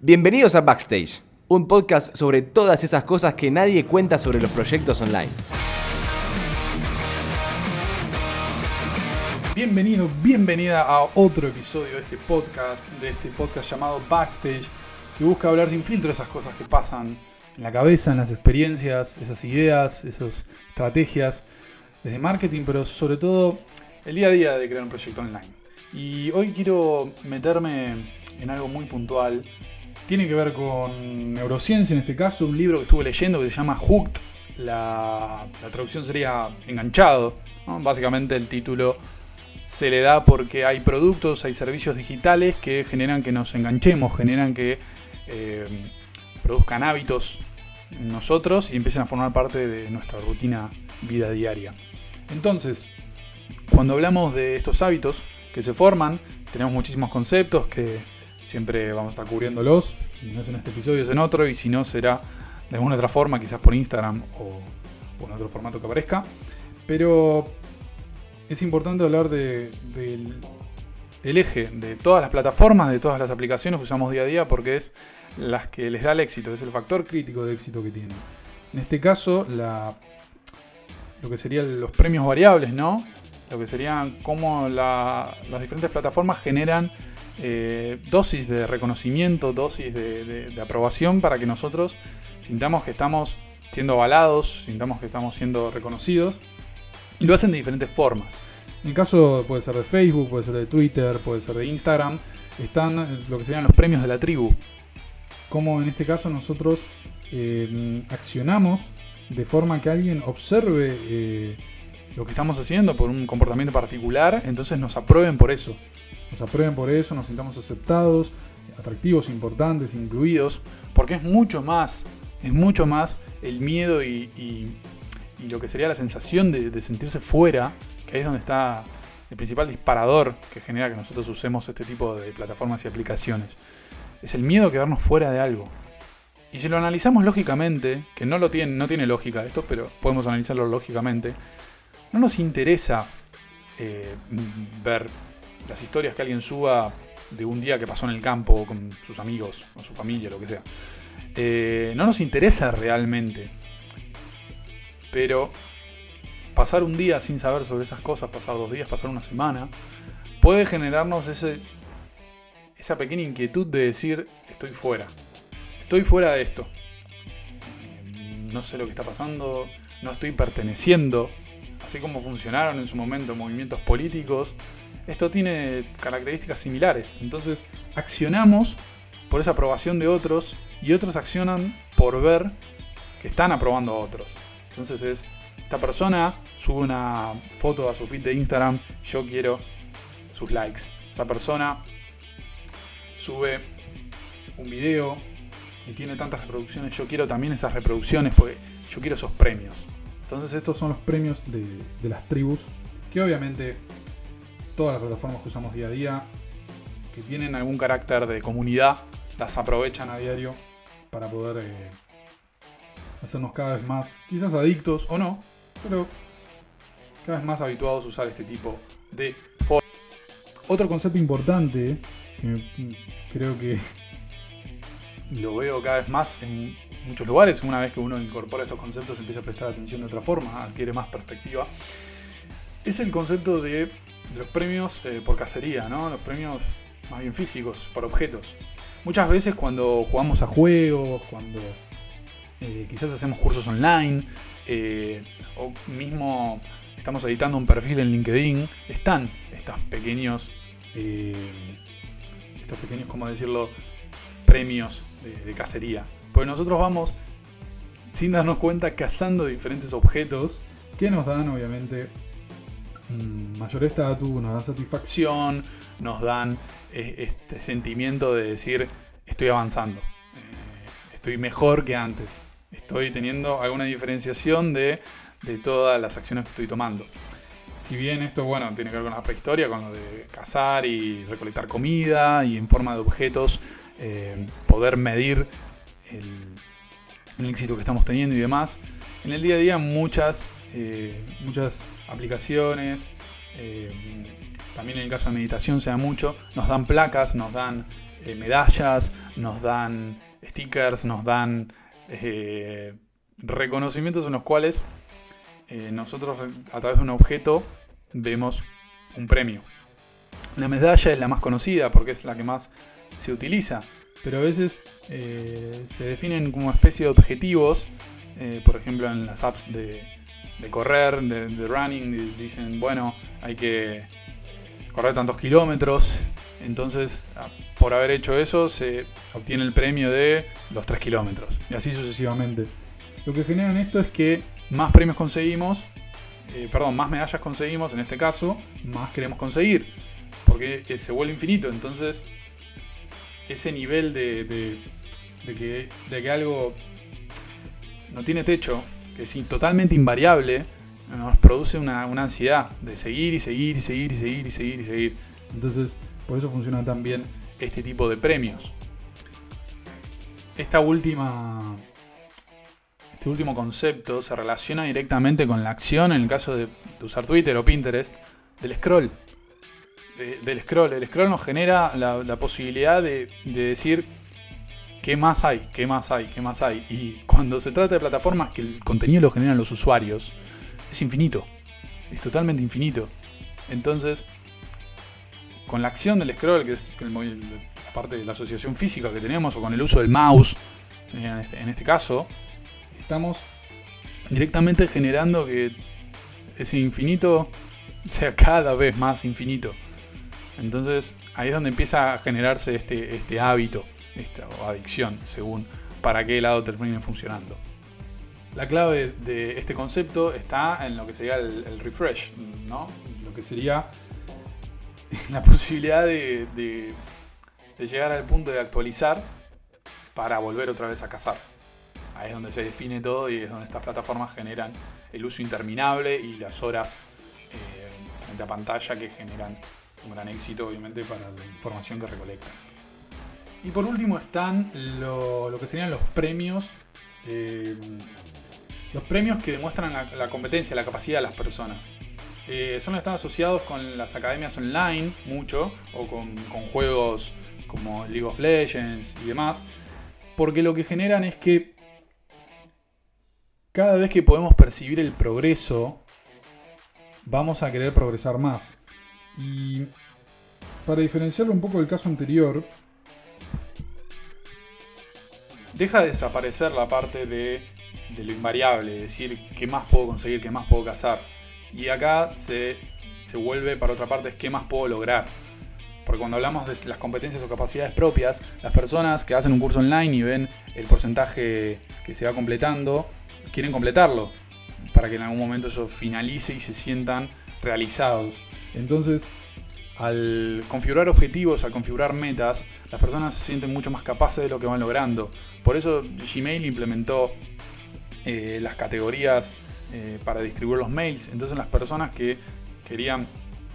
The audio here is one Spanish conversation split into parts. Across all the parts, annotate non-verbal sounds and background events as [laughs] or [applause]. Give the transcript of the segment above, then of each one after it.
Bienvenidos a Backstage, un podcast sobre todas esas cosas que nadie cuenta sobre los proyectos online. Bienvenido, bienvenida a otro episodio de este podcast, de este podcast llamado Backstage, que busca hablar sin filtro de esas cosas que pasan en la cabeza, en las experiencias, esas ideas, esas estrategias, desde marketing, pero sobre todo el día a día de crear un proyecto online. Y hoy quiero meterme en algo muy puntual tiene que ver con neurociencia en este caso, un libro que estuve leyendo que se llama Hooked. La, traducción sería enganchado. Básicamente el título se le da porque hay productos, hay servicios digitales que generan que nos enganchemos, generan que eh, produzcan hábitos en nosotros y empiecen a formar parte de nuestra rutina vida diaria. Entonces, cuando hablamos de estos hábitos que se forman, tenemos muchísimos conceptos que Siempre vamos a estar cubriéndolos. Si no es en este episodio, es en otro. Y si no, será de alguna otra forma, quizás por Instagram o, en otro formato que aparezca. Pero es importante hablar del eje de todas las plataformas, de todas las aplicaciones que usamos día a día, porque es las que les da el éxito, es el factor crítico de éxito que tienen. En este caso, lo que serían los premios variables, ¿no? Lo que serían cómo las diferentes plataformas generan eh, dosis de reconocimiento, dosis de, aprobación para que nosotros sintamos que estamos siendo avalados, sintamos que estamos siendo reconocidos. Y lo hacen de diferentes formas. En el caso puede ser de Facebook, puede ser de Twitter, puede ser de Instagram, están lo que serían los premios de la tribu. Como en este caso nosotros eh, accionamos de forma que alguien observe eh, lo que estamos haciendo por un comportamiento particular, entonces nos aprueben por eso nos aprueben por eso, nos sintamos aceptados, atractivos, importantes, incluidos, porque es mucho más, es mucho más el miedo y, lo que sería la sensación de, sentirse fuera, que ahí es donde está el principal disparador que genera que nosotros usemos este tipo de plataformas y aplicaciones. Es el miedo a quedarnos fuera de algo. Y si lo analizamos lógicamente, que no lo tiene, no tiene lógica esto, pero podemos analizarlo lógicamente, no nos interesa eh, ver las historias que alguien suba de un día que pasó en el campo con sus amigos o su familia, lo que sea. Eh, no nos interesa realmente. Pero pasar un día sin saber sobre esas cosas, pasar dos días, pasar una semana, puede generarnos ese, esa pequeña inquietud de decir, estoy fuera. Estoy fuera de esto. No sé lo que está pasando, no estoy perteneciendo. Así como funcionaron en su momento movimientos políticos, esto tiene características similares. Entonces, accionamos por esa aprobación de otros y otros accionan por ver que están aprobando a otros. Entonces es, esta persona sube una foto a su feed de Instagram, yo quiero sus likes. Esa persona sube un video y tiene tantas reproducciones, yo quiero también esas reproducciones porque yo quiero esos premios. Entonces estos son los premios de, las tribus que obviamente todas las plataformas que usamos día a día, que tienen algún carácter de comunidad, las aprovechan a diario para poder eh, hacernos cada vez más, quizás adictos o no, pero cada vez más habituados a usar este tipo de. Otro concepto importante, que creo que [laughs] lo veo cada vez más en muchos lugares, una vez que uno incorpora estos conceptos empieza a prestar atención de otra forma, adquiere más perspectiva, es el concepto de los premios eh, por cacería, ¿no? Los premios más bien físicos, por objetos. Muchas veces cuando jugamos a juegos, cuando eh, quizás hacemos cursos online, eh, o mismo estamos editando un perfil en LinkedIn, están estos pequeños, estos pequeños, ¿cómo decirlo?, premios de, de cacería. Pues nosotros vamos, sin darnos cuenta, cazando diferentes objetos que nos dan, obviamente, Mm, mayor estatus, nos dan satisfacción, nos dan eh, este sentimiento de decir estoy avanzando, eh, estoy mejor que antes, estoy teniendo alguna diferenciación de, todas las acciones que estoy tomando. Si bien esto, bueno, tiene que ver con la prehistoria, con lo de cazar y recolectar comida y en forma de objetos eh, poder medir el, éxito que estamos teniendo y demás, en el día a día muchas eh, muchas aplicaciones, eh, también en el caso de meditación se mucho, nos dan placas, nos dan eh, medallas, nos dan stickers, nos dan reconocimientos en los cuales nosotros a través de un objeto vemos un premio. La medalla es la más conocida porque es la que más se utiliza, pero a veces se definen como especie de objetivos, por ejemplo en las apps de, correr, de, running, dicen, bueno, hay que correr tantos kilómetros, entonces, por haber hecho eso, se obtiene el premio de los 3 kilómetros. Y así sucesivamente. Lo que generan esto es que más premios conseguimos, eh, perdón, más medallas conseguimos, en este caso, más queremos conseguir. Porque se vuelve infinito. Entonces, ese nivel de, que, de que algo no tiene techo, que es totalmente invariable, nos produce una, una ansiedad de seguir y seguir y seguir y seguir y seguir y seguir. Entonces, por eso funciona tan bien este tipo de premios. Esta última, este último concepto se relaciona directamente con la acción, en el caso de, usar Twitter o Pinterest, del scroll. Del scroll. El scroll nos genera la, posibilidad de, de decir qué más hay, qué más hay, qué más hay. Y cuando se trata de plataformas que el contenido lo generan los usuarios, es infinito. Es totalmente infinito. Entonces, con la acción del scroll, que es la parte de la asociación física que tenemos, o con el uso del mouse, en este, en este caso, estamos directamente generando que ese infinito sea cada vez más infinito. Entonces ahí es donde empieza a generarse este, este hábito, esta adicción, según para qué lado termine funcionando. La clave de este concepto está en lo que sería el, el refresh, ¿no? Lo que sería [laughs] la posibilidad de, llegar al punto de actualizar para volver otra vez a cazar. Ahí es donde se define todo y es donde estas plataformas generan el uso interminable y las horas eh, frente a pantalla que generan un gran éxito, obviamente, para la información que recolectan. Y por último están lo, que serían los premios. Eh, los premios que demuestran la competencia, la capacidad de las personas. Eh, son están asociados con las academias online mucho, o con, juegos como League of Legends y demás, porque lo que generan es que cada vez que podemos percibir el progreso, vamos a querer progresar más. Y para diferenciarlo un poco del caso anterior, deja de desaparecer la parte de, de lo invariable, decir qué más puedo conseguir, qué más puedo cazar y acá se, vuelve, para otra parte, es qué más puedo lograr. Porque cuando hablamos de las competencias o capacidades propias, las personas que hacen un curso online y ven el porcentaje que se va completando, quieren completarlo para que en algún momento eso finalice y se sientan realizados. Entonces, al configurar objetivos, al configurar metas, las personas se sienten mucho más capaces de lo que van logrando. Por eso Gmail implementó eh, las categorías eh, para distribuir los mails. Entonces las personas que querían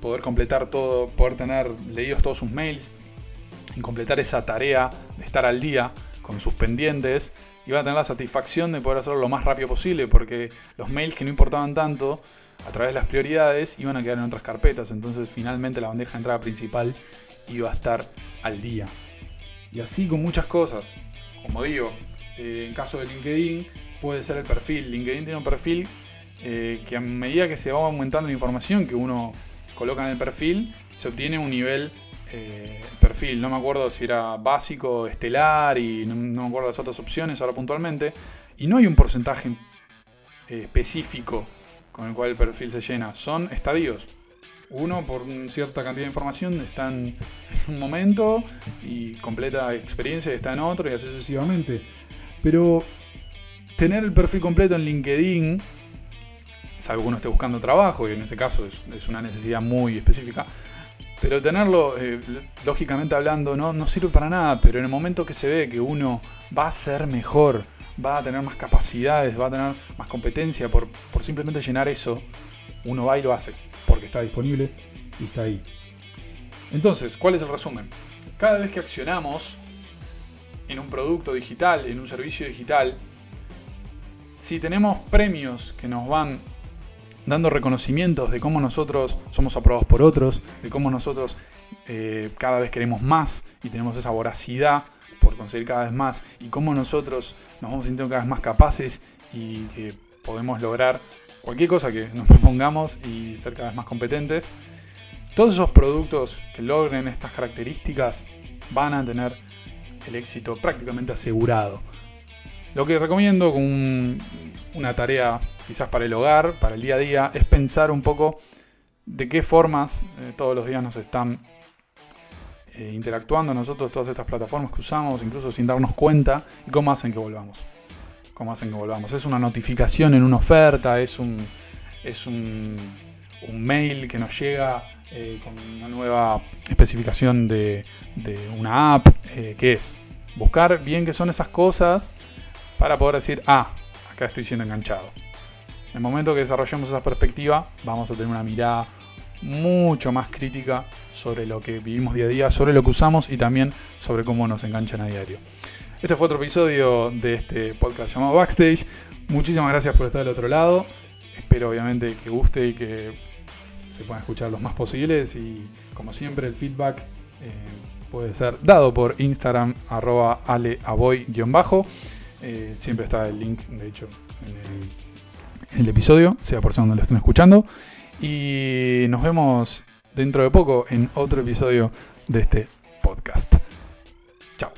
poder completar todo, poder tener leídos todos sus mails y completar esa tarea de estar al día con sus pendientes, iban a tener la satisfacción de poder hacerlo lo más rápido posible, porque los mails que no importaban tanto, a través de las prioridades, iban a quedar en otras carpetas. Entonces finalmente la bandeja de entrada principal iba a estar al día. Y así con muchas cosas. Como digo, eh, en caso de LinkedIn, puede ser el perfil. LinkedIn tiene un perfil eh, que a medida que se va aumentando la información que uno coloca en el perfil, se obtiene un nivel eh, perfil. No me acuerdo si era básico, estelar y no, me acuerdo las otras opciones ahora puntualmente. Y no hay un porcentaje específico con el cual el perfil se llena. Son estadios. Uno, por cierta cantidad de información, está en [laughs] un momento y completa experiencia está en otro y así sucesivamente. Pero tener el perfil completo en LinkedIn, salvo que uno esté buscando trabajo, y en ese caso es, una necesidad muy específica, pero tenerlo, eh, lógicamente hablando, no, no sirve para nada, pero en el momento que se ve que uno va a ser mejor, va a tener más capacidades, va a tener más competencia por, por simplemente llenar eso, uno va y lo hace, porque está disponible y está ahí. Entonces, ¿cuál es el resumen? Cada vez que accionamos en un producto digital, en un servicio digital, si tenemos premios que nos van dando reconocimientos de cómo nosotros somos aprobados por otros, de cómo nosotros eh, cada vez queremos más y tenemos esa voracidad por conseguir cada vez más y cómo nosotros nos vamos sintiendo cada vez más capaces y que podemos lograr cualquier cosa que nos [laughs] propongamos y ser cada vez más competentes. Todos esos productos que logren estas características van a tener el éxito prácticamente asegurado. Lo que recomiendo con una tarea quizás para el hogar, para el día a día, es pensar un poco de qué formas eh, todos los días nos están eh, interactuando nosotros, todas estas plataformas que usamos, incluso sin darnos cuenta, y cómo hacen que volvamos. Cómo hacen que volvamos. Es una notificación en una oferta, es un, es un, mail que nos llega eh, con una nueva especificación de, una app, ¿qué es? Buscar bien qué son esas cosas para poder decir, ah, acá estoy siendo enganchado. En el momento que desarrollemos esa perspectiva, vamos a tener una mirada mucho más crítica sobre lo que vivimos día a día, sobre lo que usamos y también sobre cómo nos enganchan a diario. Este fue otro episodio de este podcast llamado Backstage. Muchísimas gracias por estar del otro lado. Espero obviamente que guste y que se puedan escuchar los más posibles y como siempre el feedback eh, puede ser dado por Instagram arroba aleaboy-bajo. Eh, siempre está el link, de hecho, en el, episodio, sea por donde lo estén escuchando. Y nos vemos dentro de poco en otro episodio de este podcast. Chao.